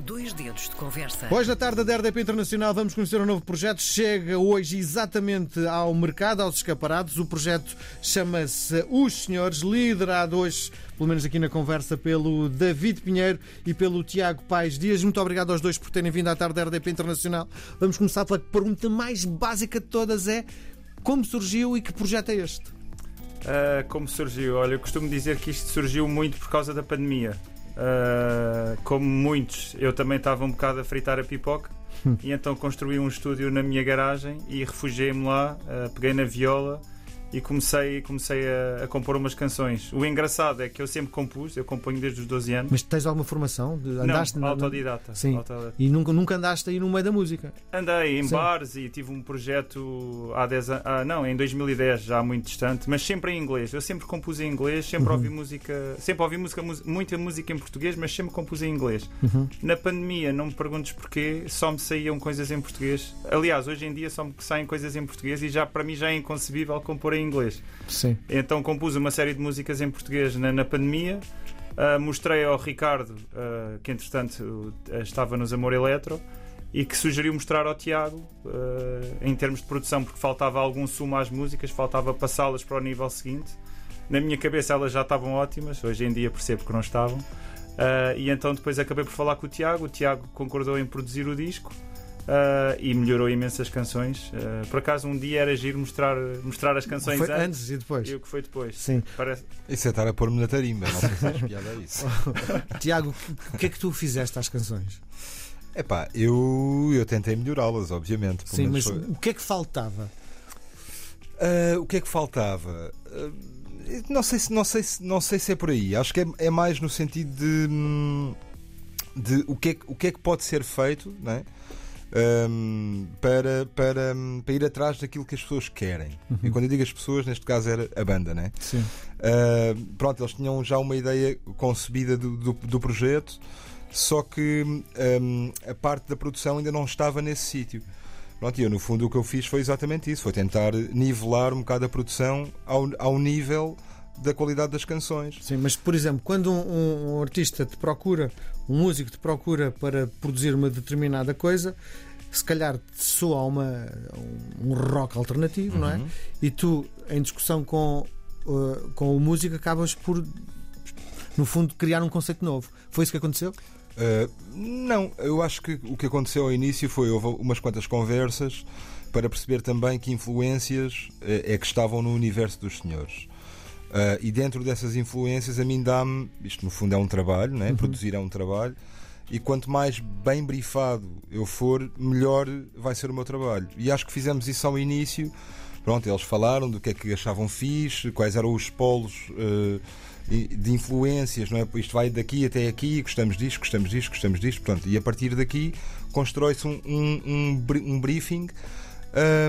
Dois dedos de conversa. Hoje, na tarde da RDP Internacional, vamos conhecer um novo projeto. Chega hoje exatamente ao mercado, aos escaparados. O projeto chama-se Os Senhores, liderado hoje, pelo menos aqui na conversa, pelo David Pinheiro e pelo Tiago Paes Dias. Muito obrigado aos dois por terem vindo à tarde da RDP Internacional. Vamos começar pela pergunta mais básica de todas: é como surgiu e que projeto é este? Uh, como surgiu? Olha, eu costumo dizer que isto surgiu muito por causa da pandemia. Uh, como muitos, eu também estava um bocado a fritar a pipoca. E então construí um estúdio na minha garagem e refugiei-me lá, uh, peguei na viola e comecei, comecei a, a, compor umas canções. O engraçado é que eu sempre compus, eu componho desde os 12 anos. Mas tens alguma formação? Andaste Não, autodidata. Sim. Autodidata. E nunca, nunca andaste aí no meio da música? Andei em Sim. bares e tive um projeto há 10 anos, ah, não, em 2010, já muito distante, mas sempre em inglês. Eu sempre compus em inglês, sempre uhum. ouvi música, sempre ouvi música, muita música em português, mas sempre compus em inglês. Uhum. Na pandemia, não me perguntes porquê, só me saíam coisas em português. Aliás, hoje em dia só me saem coisas em português e já para mim já é inconcebível compor em em inglês. Sim. Então compus uma série de músicas em português na, na pandemia. Uh, mostrei ao Ricardo, uh, que entretanto uh, estava nos Amor Eletro, e que sugeriu mostrar ao Tiago em termos de produção, porque faltava algum sumo às músicas, faltava passá-las para o nível seguinte. Na minha cabeça elas já estavam ótimas, hoje em dia percebo que não estavam. e então depois acabei por falar com o Tiago, o Tiago concordou em produzir o disco. Uh, e melhorou imensas canções. Uh, por acaso, um dia era giro mostrar, mostrar as canções foi antes, antes, e depois. E o que foi depois. Sim. Parece... Isso é estar a pôr-me na tarimba, não sei piada isso. Tiago, o que é que tu fizeste às canções? É pá, eu, eu tentei melhorá-las, obviamente. Sim, mas foi... o que é que faltava? Uh, o que é que faltava? não, sei se, não, sei se, não sei se é por aí. Acho que é, é mais no sentido de, hum, de o, que é, o que é que pode ser feito, não é? Um, para, para, para ir atrás daquilo que as pessoas querem. Uhum. E quando eu digo as pessoas, neste caso era a banda, né? Sim. Uh, pronto, eles tinham já uma ideia concebida do, do, do projeto, só que um, a parte da produção ainda não estava nesse sítio. Pronto, e eu, no fundo, o que eu fiz foi exatamente isso: foi tentar nivelar um bocado a produção ao, ao nível da qualidade das canções. Sim, mas por exemplo, quando um, um, artista te procura, um músico te procura para produzir uma determinada coisa, se calhar te soa uma, um rock alternativo, uhum. não é? Uhum. E tu, em discussão com, uh, com o músico, acabas por, no fundo, criar um conceito novo. Foi isso que aconteceu? Uh, não, eu acho que o que aconteceu ao início foi houve umas quantas conversas para perceber também que influências é, é que estavam no universo dos senhores. Uh, e dentro dessas influências, a mim dá-me. Isto no fundo é um trabalho, né? Uhum. produzir é um trabalho. E quanto mais bem brifado eu for, melhor vai ser o meu trabalho. E acho que fizemos isso ao início. Pronto, eles falaram do que é que achavam fixe, quais eram os polos uh, de influências, não é? Isto vai daqui até aqui, gostamos disto, gostamos disto, gostamos disto. Pronto, e a partir daqui constrói-se um, um, um, um briefing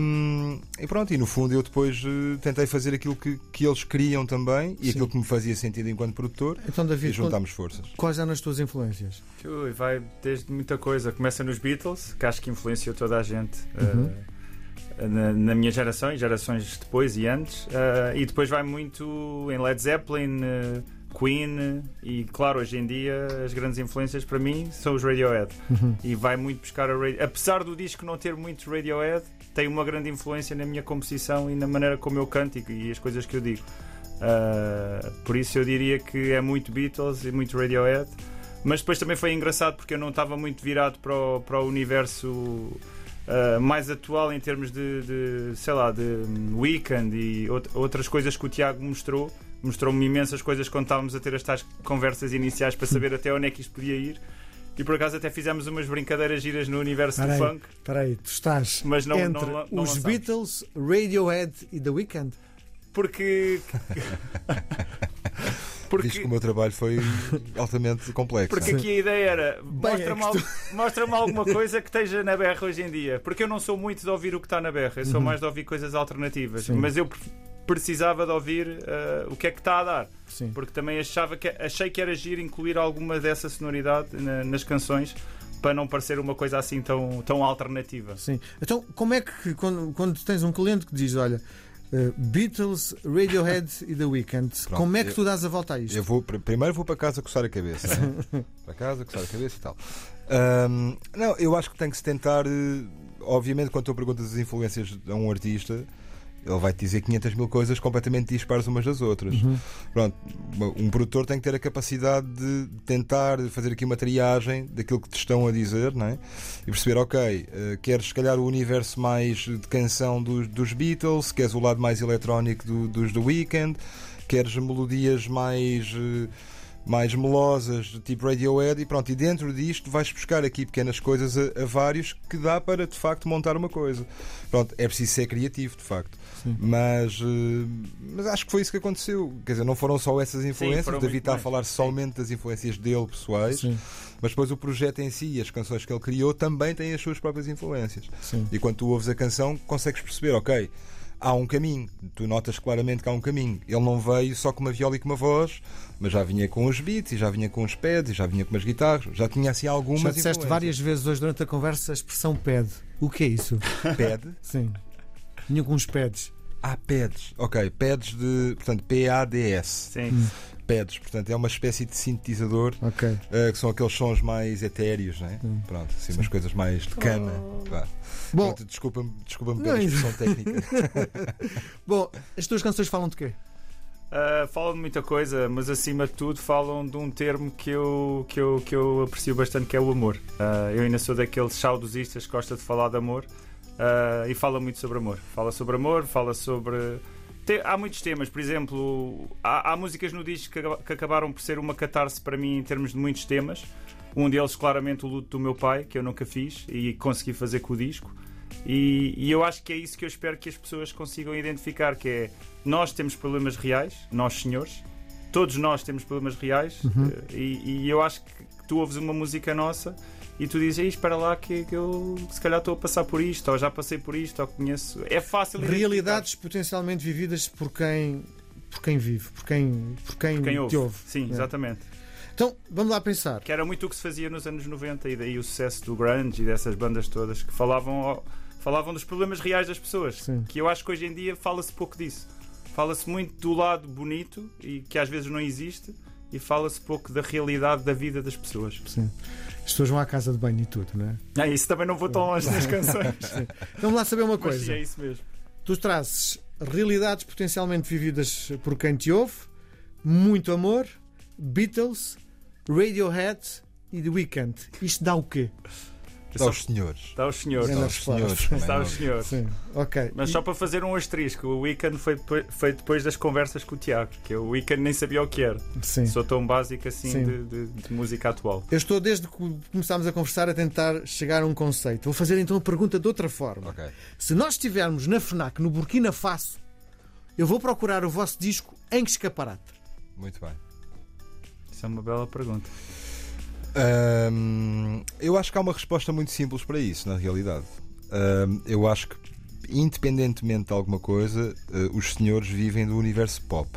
um, e pronto, e no fundo eu depois uh, tentei fazer aquilo que, que eles queriam também e Sim. aquilo que me fazia sentido enquanto produtor então, David, e juntámos forças. Quais eram as tuas influências? Ui, vai desde muita coisa. Começa nos Beatles, que acho que influenciou toda a gente. Uhum. Uh, na, na, minha geração e gerações depois e antes, uh, e depois vai muito em Led Zeppelin, Queen e claro, hoje em dia as grandes influências para mim são os Radiohead uhum. e vai muito buscar a Radiohead. Apesar do disco não ter muito Radiohead, tem uma grande influência na minha composição e na maneira como eu canto e, as coisas que eu digo. Uh, por isso eu diria que é muito Beatles e muito Radiohead. Mas depois também foi engraçado porque eu não estava muito virado para o, para o universo uh, mais atual em termos de, de, sei lá, de Weekend e outras coisas que o Tiago mostrou mostrou-me imensas coisas quando estávamos a ter as tais conversas iniciais para saber até onde é que isto podia ir. E por acaso até fizemos umas brincadeiras giras no universo do funk. Espera aí, tu estás Mas não, entre não, não, os Beatles, Radiohead e The Weeknd? Porque. Porque... Diz que o meu trabalho foi altamente complexo. Porque aqui a ideia era mostra-me é tu... mostra alguma coisa que esteja na berra hoje em dia. Porque eu não sou muito de ouvir o que está na berra, eu sou uhum. mais de ouvir coisas alternativas. Sim. Mas eu precisava de ouvir uh, o que é que está a dar. Sim. Porque também achava que, achei que era agir incluir alguma dessa sonoridade na, nas canções para não parecer uma coisa assim tão, tão alternativa. Sim. Então, como é que quando, quando tens um cliente que diz, olha, Uh, Beatles, Radiohead e The Weeknd. Pronto, Como é que eu, tu dás a volta a isto? Eu vou, primeiro vou para casa coçar a cabeça. Né? para casa, coçar a cabeça e tal. Ahm, não, eu acho que tem que se tentar. eh, Obviamente, quando tu perguntas as influências a um artista, ele vai te dizer 500 mil coisas completamente dispares umas das outras. Pronto, um produtor tem que ter a capacidade de tentar fazer aqui uma triagem daquilo que te estão a dizer, não é? E perceber, ok, eh, queres se calhar o universo mais de canção dos, dos Beatles, queres o lado mais eletrónico do- dos The Weeknd, queres melodias mais. eh, mais melosas, tipo Radiohead, e pronto, e dentro disto vais buscar aqui pequenas coisas a, a vários que dá para de facto montar uma coisa. Pronto, é preciso ser criativo, de facto. Mas, eh, mas acho que foi isso que aconteceu. Quer dizer, não foram só essas influências. o David está a falar Sim. somente das influências dele pessoais, Sim, mas depois o projeto em si e as canções que ele criou também têm as suas próprias influências. sim. E quando tu ouves a canção, consegues perceber, ok, há um caminho. Tu notas claramente que há um caminho. Ele não veio só com uma viola e com uma voz, mas já vinha com os beats, e já vinha com os pads, e já vinha com umas guitarras, já tinha assim algumas Já disseste influências. várias vezes hoje durante a conversa a expressão pad. O que é isso? Pad. Sim. Vinha com uns pads. Ah, pads. Ok, pads de. Portanto, P-A-D-S. Sim. Pads, portanto, é uma espécie de sintetizador. Ok. eh, que são aqueles sons mais etéreos, é? Hum. Pronto, assim, umas coisas mais de cana. Vá. Bom, Pronto, Desculpa-me desculpa Não, pela isso- expressão técnica. bom, as tuas canções falam de quê? Uh, falam de muita coisa, mas acima de tudo falam de um termo que eu, que eu, que eu aprecio bastante, que é o amor. Uh, eu ainda sou daqueles saudosistas que gosta de falar de amor uh, e fala muito sobre amor. Fala sobre amor, fala sobre. Há muitos temas, por exemplo, há, há músicas no disco que, que acabaram por ser uma catarse para mim em termos de muitos temas. Um deles, claramente, o luto do meu pai, que eu nunca fiz e consegui fazer com o disco. E, e eu acho que é isso que eu espero que as pessoas consigam identificar, que é nós temos problemas reais, nós senhores, todos nós temos problemas reais, eh, e, e eu acho que tu ouves uma música nossa e tu dizes, "Ei, espera lá que, que eu se calhar estou a passar por isto, ou já passei por isto, ou conheço. É fácil. Realidades potencialmente vividas por quem, por quem vive, por quem, por quem, Quem te ouve. ouve. Sim, É. exatamente. Então, vamos lá pensar. Que era muito o que se fazia nos anos 90 e daí o sucesso do grunge e dessas bandas todas que falavam, falavam dos problemas reais das pessoas. Sim. Que eu acho que hoje em dia fala-se pouco disso. Fala-se muito do lado bonito e que às vezes não existe e fala-se pouco da realidade da vida das pessoas. Sim. As pessoas vão à casa de banho e tudo, não é? Ah, isso também não vou tão longe nas canções. Vamos lá saber uma Mas sim, coisa. é isso mesmo. Tu trazes realidades potencialmente vividas por quem te ouve, muito amor, Beatles, Radiohead e The Weeknd. Isto dá o quê? Dá aos senhores. Está aos senhores. Dá aos senhores. Está aos senhores. Sim, ok. Mas E- só para fazer um asterisco, o Weekend foi depois, foi depois das conversas com o Tiago, que o Weekend nem sabia o que era. Sim. Sou tão básico assim Sim. de, de- de música atual. Eu estou desde que começámos a conversar a tentar chegar a um conceito. Vou fazer então a pergunta de outra forma. Ok. Se nós estivermos na FNAC, no Burkina Faso, eu vou procurar o vosso disco em que escaparate? Muito bem. Isso é uma bela pergunta. Hum, eu acho que há uma resposta muito simples para isso, na realidade. Hum, eu acho que, independentemente de alguma coisa, eh, os senhores vivem do universo pop.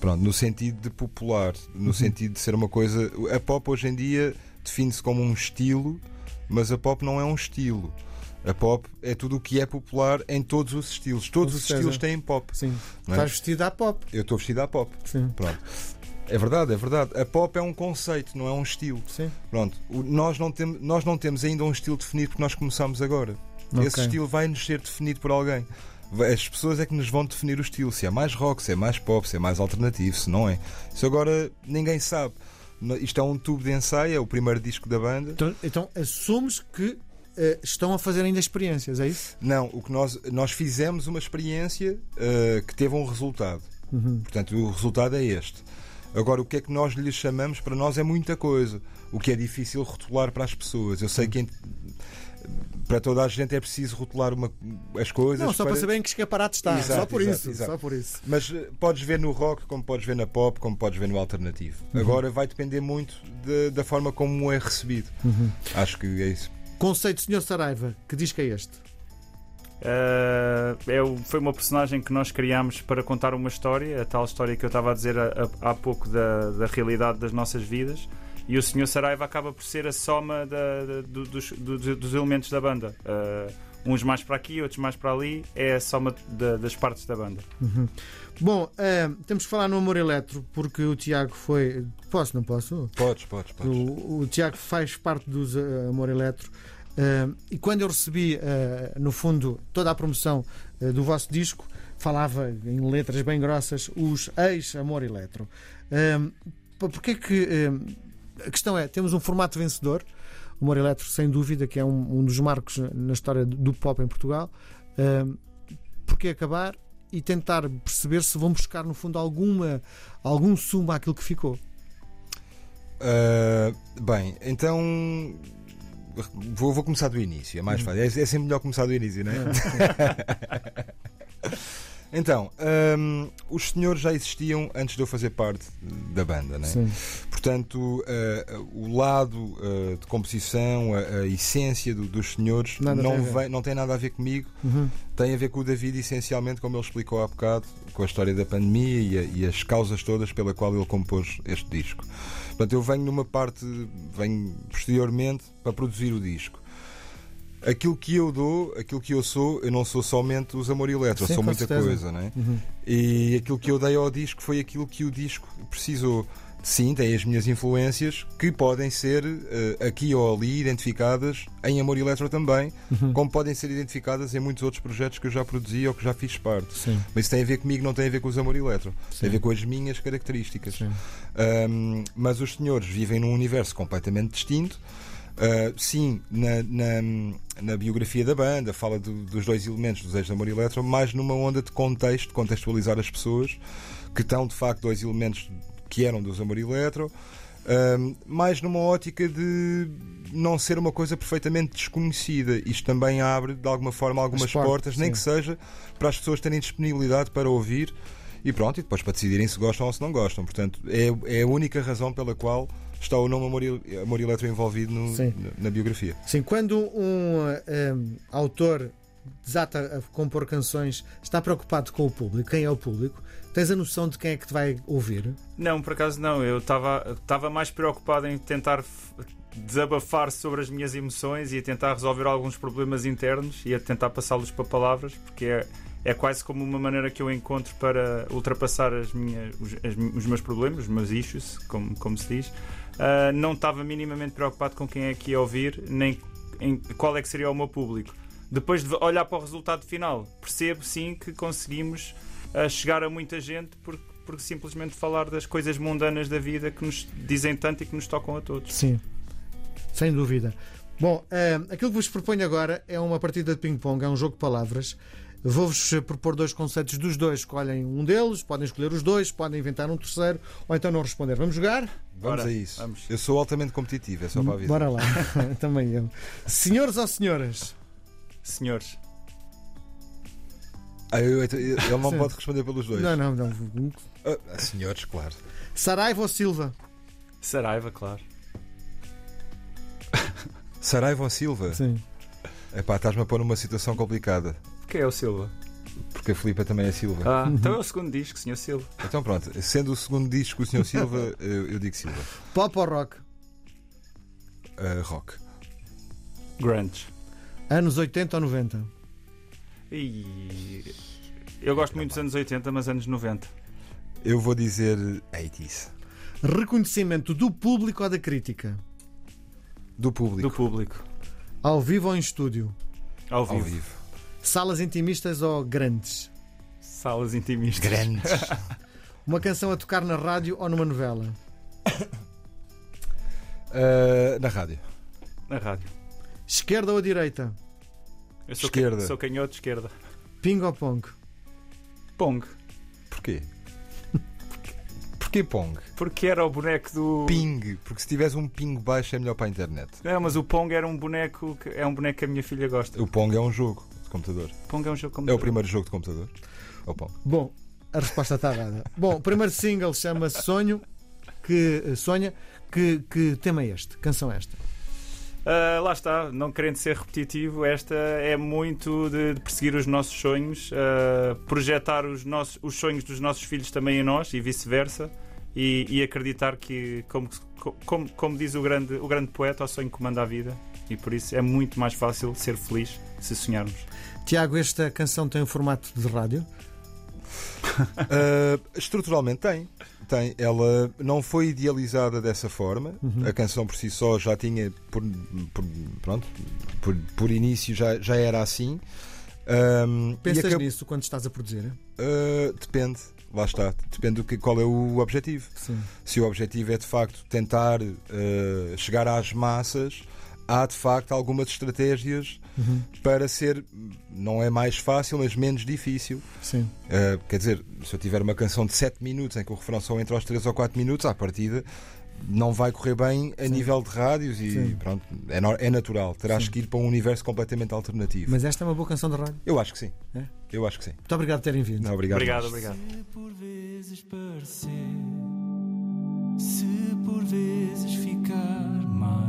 Pronto, no sentido de popular, no sentido de ser uma coisa. A pop hoje em dia define-se como um estilo, mas a pop não é um estilo. A pop é tudo o que é popular em todos os estilos. Todos os estilos têm pop. Sim. Não é? Estás vestido à pop. Eu estou vestido à pop. Sim. Pronto. É verdade, é verdade. A pop é um conceito, não é um estilo. Sim. Pronto, o- nós não, tem, nós não temos ainda um estilo definido porque nós começamos agora. Ok. Esse estilo vai nos ser definido por alguém. As pessoas é que nos vão definir o estilo, se é mais rock, se é mais pop, se é mais alternativo, se não é. Isso agora ninguém sabe. Isto é um tubo de ensaio, é o primeiro disco da banda. Então, então assumes que eh, estão a fazer ainda experiências, é isso? Não, o que nós, nós fizemos uma experiência eh, que teve um resultado. Uhum. Portanto, o resultado é este. Agora, o que é que nós lhes chamamos para nós é muita coisa. O que é difícil rotular para as pessoas. Eu sei que ent- para toda a gente é preciso rotular uma- as coisas. Não, só para saber em que escaparate está. Exato, só por exato, isso. exato. Só por isso. Mas eh, podes ver no rock, como podes ver na pop, como podes ver no alternativo. Uhum. Agora vai depender muito de- da forma como é recebido. Uhum. Acho que é isso. Conceito Sr. Saraiva, que diz que é este? Uh, é o- foi uma personagem que nós criámos para contar uma história, a tal história que eu estava a dizer há, pouco da, da realidade das nossas vidas. E o Sr. Saraiva acaba por ser a soma da- da- do- dos, do- dos elementos da banda. Uh, uns mais para aqui, outros mais para ali, é a soma da- das partes da banda. Bom, eh, temos que falar no Amor Eletro, porque o Tiago foi. Posso, não posso? Podes, podes, podes. O, o Tiago faz parte dos eh, Amor Eletro. Eh, e quando eu recebi, eh, no fundo, toda a promoção eh, do vosso disco, falava em letras bem grossas os ex-Amor Eletro. Eh, Porquê que. eh, a questão é: temos um formato vencedor. O Amor Eletro, sem dúvida, que é um, um dos marcos na história do pop em Portugal. Eh, Porquê acabar e tentar perceber se vão buscar, no fundo, alguma, algum sumo àquilo que ficou? Uh, bem, então vou, vou começar do início, é mais fácil. É, é sempre melhor começar do início, não é? então, um, os senhores já existiam antes de eu fazer parte da banda, não é? Sim. Portanto, uh, o lado uh, de composição, a, a essência do- dos senhores, Nada não, vem- não tem nada a ver comigo. Uhum. Tem a ver com o David, essencialmente, como ele explicou há bocado, com a história da pandemia e, a- e as causas todas pela qual ele compôs este disco. Portanto, eu venho numa parte, venho posteriormente para produzir o disco. Aquilo que eu dou, aquilo que eu sou, eu não sou somente os Amor Eletro, Sim, sou muita certeza. coisa, não é? Uhum. E aquilo que eu dei ao disco foi aquilo que o disco precisou. Sim, tem as minhas influências que podem ser eh, aqui ou ali identificadas em Amor Eletro também, Uhum. como podem ser identificadas em muitos outros projetos que eu já produzi ou que já fiz parte. Sim. Mas isso tem a ver comigo, não tem a ver com os Amor Eletro. Sim. Tem a ver com as minhas características. Um, mas os senhores vivem num universo completamente distinto. Uh, sim, na, na- na biografia da banda, fala do- dos dois elementos dos ex de Amor Eletro, mais numa onda de contexto, contextualizar as pessoas que estão de facto dois elementos que eram dos Amor Eletro, um, mais numa ótica de não ser uma coisa perfeitamente desconhecida. Isto também abre de alguma forma algumas As portas, portas, nem sim. que seja para as pessoas terem disponibilidade para ouvir e pronto, e depois para decidirem se gostam ou se não gostam. Portanto, é, é a única razão pela qual está o nome Amor, Amor Eletro envolvido no- na, na biografia. Sim, quando um, eh, um, autor desata a compor canções, está preocupado com o público, quem é o público, tens a noção de quem é que te vai ouvir? Não, por acaso não. Eu estava estava mais preocupado em tentar desabafar sobre as minhas emoções e a tentar resolver alguns problemas internos e a tentar passá-los para palavras, porque é, é quase como uma maneira que eu encontro para ultrapassar as minhas, os, as- os meus problemas, os meus issues, como, como se diz. Ah, não estava minimamente preocupado com quem é que ia ouvir, nem em qual é que seria o meu público. Depois de olhar para o resultado final, percebo sim que conseguimos ah, chegar a muita gente porque, porque simplesmente falar das coisas mundanas da vida que nos dizem tanto e que nos tocam a todos. Sim, sem dúvida. Bom, eh, aquilo que vos proponho agora é uma partida de ping-pong, é um jogo de palavras. Vou-vos propor dois conceitos dos dois. Escolhem um deles, podem escolher os dois, podem inventar um terceiro ou então não responder. Vamos jogar? Vamos Bora, a isso. vamos. Eu sou altamente competitivo, é só para avisar. Bora lá. Também eu. Senhores ou senhoras? Senhores, Ah, eu- eu- ele não Sim. pode responder pelos dois. Não, não, não. Ah, senhores, claro. Saraiva ou Silva? Saraiva, claro. Saraiva ou Silva? Sim. Epá, estás-me a pôr numa situação complicada. Quem é o Silva? Porque a Filipa também é Silva. Ah, então é o segundo disco, Sr. Silva. Então pronto, sendo o segundo disco o Sr. Silva, eu, eu digo Silva. Pop ou rock? Ah, rock. Grunge. Anos 80 ou 90? E... Eu gosto muito dos anos 80, mas anos 90. Eu vou dizer 80s. Reconhecimento do público ou da crítica? Do público. Do público. Ao vivo ou em estúdio? Ao vivo. Ao vivo. Salas intimistas ou grandes? Salas intimistas. Grandes. Uma canção a tocar na rádio ou numa novela? Ah, na rádio. Na rádio. Esquerda ou direita? Eu sou, Esquerda. Can... sou canhoto de esquerda. Ping ou pong? Pong. Porquê? Porquê Pong? Porque era o boneco do. Ping. Porque se tiveres um ping baixo é melhor para a internet. É, mas o Pong era um boneco que é um boneco que a minha filha gosta. O Pong é um jogo de computador. Pong é um jogo como É o primeiro jogo de computador. O Pong. Bom, a resposta está dada. Bom, o primeiro single chama-se Sonho. Que eh, sonha. Que, que tema é este? Canção é esta? Ah, lá está, não querendo ser repetitivo, esta é muito de, de perseguir os nossos sonhos, ah, projetar os, nossos, os sonhos dos nossos filhos também em nós e vice-versa, e, e acreditar que, como, como, como diz o grande, o grande poeta, o sonho comanda a vida, e por isso é muito mais fácil ser feliz se sonharmos. Tiago, esta canção tem um formato de rádio? Uh, estruturalmente tem. Tem. Ela não foi idealizada dessa forma. Uhum. A canção por si só já tinha, por, por- pronto, por, por início já, já era assim. Um, Pensas acab- nisso quando estás a produzir? Uh, depende. Lá está. Depende do que, qual é o objetivo. Sim. Se o objetivo é de facto tentar uh, chegar às massas, há de facto algumas estratégias Uhum. para ser, não é mais fácil, mas menos difícil. Sim. Uh, quer dizer, se eu tiver uma canção de 7 minutos em que o refrão só entra aos 3 ou 4 minutos, à partida não vai correr bem a Sim. nível de rádios e Sim. pronto, é, é natural. Terás Sim. que ir para um universo completamente alternativo. Mas esta é uma boa canção de rádio. Eu acho que sim. É? Eu acho que sim. Muito obrigado por terem vindo. Não, obrigado. Obrigado, obrigado. Se por vezes parecer, se por vezes ficar mais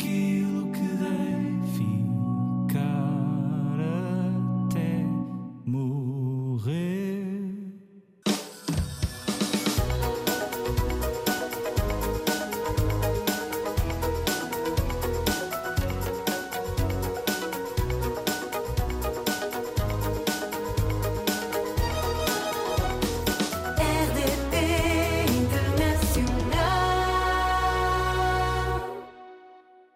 aqui.